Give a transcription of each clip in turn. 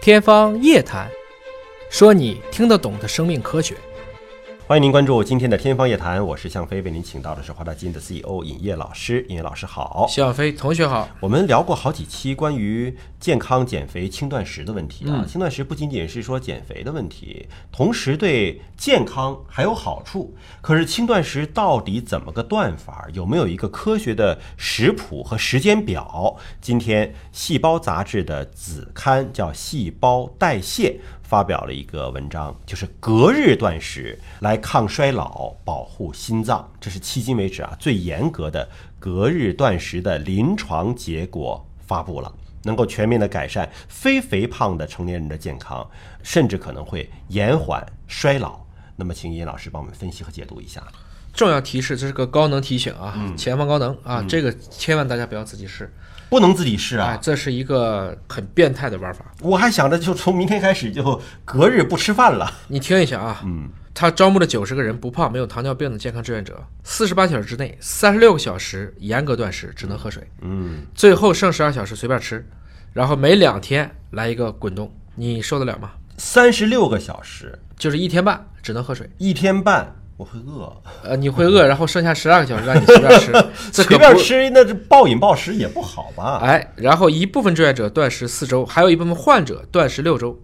天方夜谭，说你听得懂的生命科学。欢迎您关注今天的《天方夜谭》，我是向飞，为您请到的是华大基因的 CEO 尹烨老师。尹烨老师好，向飞同学好。我们聊过好几期关于健康、减肥、轻断食的问题啊。轻断食不仅仅是说减肥的问题，同时对健康还有好处。可是轻断食到底怎么个断法？有没有一个科学的食谱和时间表？今天《细胞》杂志的子刊叫《细胞代谢》。发表了一个文章，就是隔日断食来抗衰老、保护心脏，这是迄今为止啊最严格的隔日断食的临床结果发布了，能够全面的改善非肥胖的成年人的健康，甚至可能会延缓衰老。那么，请尹老师帮我们分析和解读一下。重要提示，这是个高能提醒啊，前方高能啊，这个千万大家不要自己试。不能自己试啊！这是一个很变态的玩法。我还想着就从明天开始就隔日不吃饭了。你听一下啊，嗯，他招募了九十个人，不胖、没有糖尿病的健康志愿者，四十八小时之内，三十六个小时严格断食，只能喝水，嗯，最后剩十二小时随便吃，然后每两天来一个滚动，你受得了吗？三十六个小时就是一天半，只能喝水，一天半。我会饿，呃，你会饿，然后剩下十二个小时让你随便吃，随便吃那这暴饮暴食也不好吧？哎，然后一部分志愿者断食四周，还有一部分患者断食六周，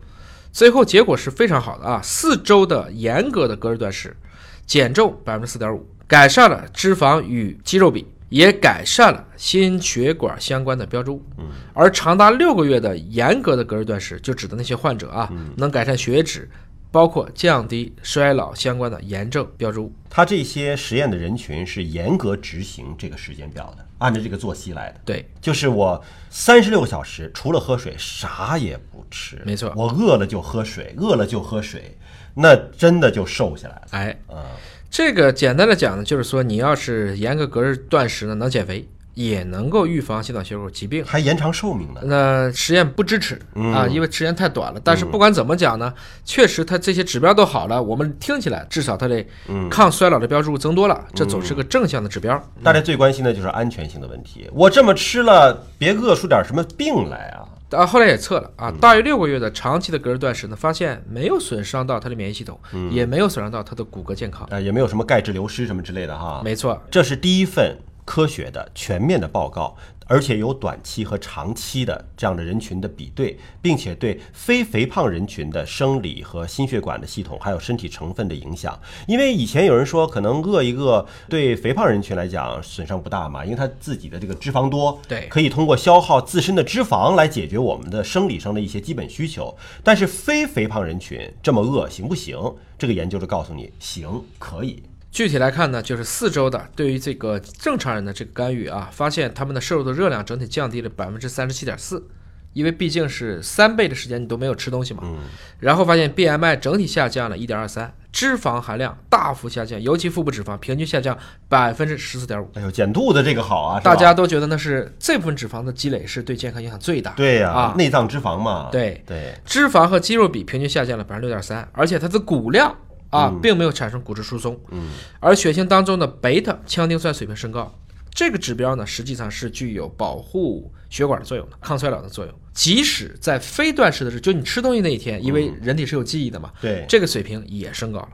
最后结果是非常好的啊！四周的严格的隔日断食，减重百分之四点五，改善了脂肪与肌肉比，也改善了心血管相关的标志物。嗯，而长达六个月的严格的隔日断食，就指的那些患者啊，能改善血脂。包括降低衰老相关的炎症标志物。他这些实验的人群是严格执行这个时间表的，按照这个作息来的。对，就是我三十六个小时除了喝水啥也不吃。没错，我饿了就喝水，饿了就喝水，那真的就瘦下来了。哎，嗯，这个简单的讲呢，就是说你要是严格隔日断食呢，能减肥。也能够预防心脑血管疾病，还延长寿命呢。那实验不支持啊，因为时间太短了。但是不管怎么讲呢，确实它这些指标都好了。我们听起来至少它的抗衰老的标志物增多了，这总是个正向的指标。大家最关心的就是安全性的问题。我这么吃了，别饿出点什么病来啊？啊，后来也测了啊，大约六个月的长期的隔日断食呢，发现没有损伤到它的免疫系统，也没有损伤到它的骨骼健康，呃，也没有什么钙质流失什么之类的哈。没错，这是第一份。科学的、全面的报告，而且有短期和长期的这样的人群的比对，并且对非肥胖人群的生理和心血管的系统，还有身体成分的影响。因为以前有人说，可能饿一饿对肥胖人群来讲损伤不大嘛，因为他自己的这个脂肪多，对，可以通过消耗自身的脂肪来解决我们的生理上的一些基本需求。但是非肥胖人群这么饿行不行？这个研究就告诉你，行，可以。具体来看呢，就是四周的对于这个正常人的这个干预啊，发现他们的摄入的热量整体降低了百分之三十七点四，因为毕竟是三倍的时间你都没有吃东西嘛。嗯。然后发现 BMI 整体下降了一点二三，脂肪含量大幅下降，尤其腹部脂肪平均下降百分之十四点五。哎呦，减肚子这个好啊！大家都觉得那是这部分脂肪的积累是对健康影响最大。对呀，啊，内脏脂肪嘛。对对。脂肪和肌肉比平均下降了百分之六点三，而且它的骨量。啊，并没有产生骨质疏松，嗯，而血清当中的贝塔羟丁酸水平升高，这个指标呢，实际上是具有保护血管的作用的，抗衰老的作用。即使在非断食的时候，就你吃东西那一天，因为人体是有记忆的嘛，对，这个水平也升高了。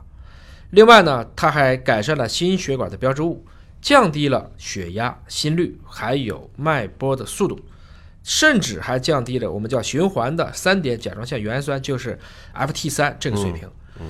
另外呢，它还改善了心血管的标志物，降低了血压、心率，还有脉搏的速度，甚至还降低了我们叫循环的三点甲状腺原氨酸，就是 FT 三这个水平，嗯。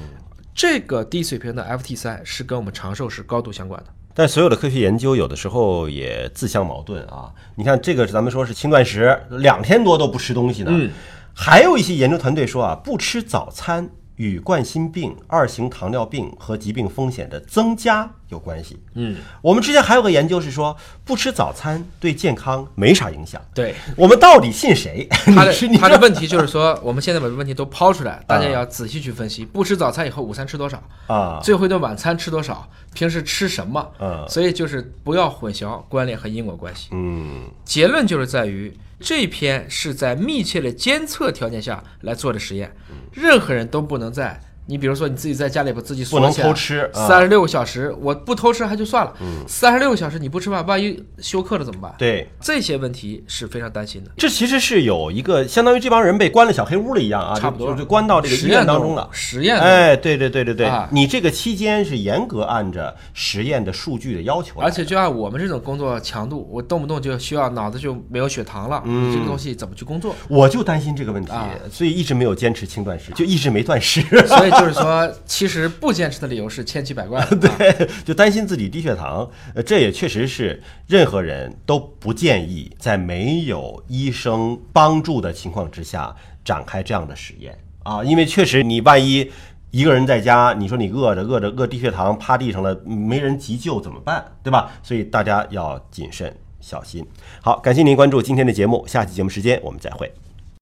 这个低水平的 FT 三是跟我们长寿是高度相关的，但所有的科学研究有的时候也自相矛盾啊。你看这个，咱们说是轻断食，两天多都不吃东西呢。嗯，还有一些研究团队说啊，不吃早餐。与冠心病、二型糖尿病和疾病风险的增加有关系。嗯，我们之前还有个研究是说，不吃早餐对健康没啥影响。对，我们到底信谁？他的 他的问题就是说，我们现在把问题都抛出来，大家也要仔细去分析。不吃早餐以后，午餐吃多少啊？最后一顿晚餐吃多少？平时吃什么？嗯，所以就是不要混淆关联和因果关系。嗯，结论就是在于。这篇是在密切的监测条件下来做的实验，任何人都不能在你比如说你自己在家里边自己不能锁起来偷吃啊三十六个小时，我不偷吃还就算了，三十六个小时你不吃饭，万一休克了怎么办？对，这些问题是非常担心的。这其实是有一个相当于这帮人被关了小黑屋了一样啊，差不多就就关到这个医实验院当中了。实验哎，对对对对对，啊你这个期间是严格按着实验的数据的要求来的，而且就按我们这种工作强度，我动不动就需要脑子就没有血糖了，嗯你这个东西怎么去工作？我就担心这个问题，啊所以一直没有坚持轻断食，就一直没断食。所以就是说，其实不坚持的理由是千奇百怪。对，就担心自己低血糖，呃，这也确实是任何人都不建议在没有医生帮助的情况之下展开这样的实验啊，因为确实你万一一个人在家，你说你饿着饿着饿低血糖趴地上了，没人急救怎么办？对吧？所以大家要谨慎小心。好，感谢您关注今天的节目，下期节目时间我们再会。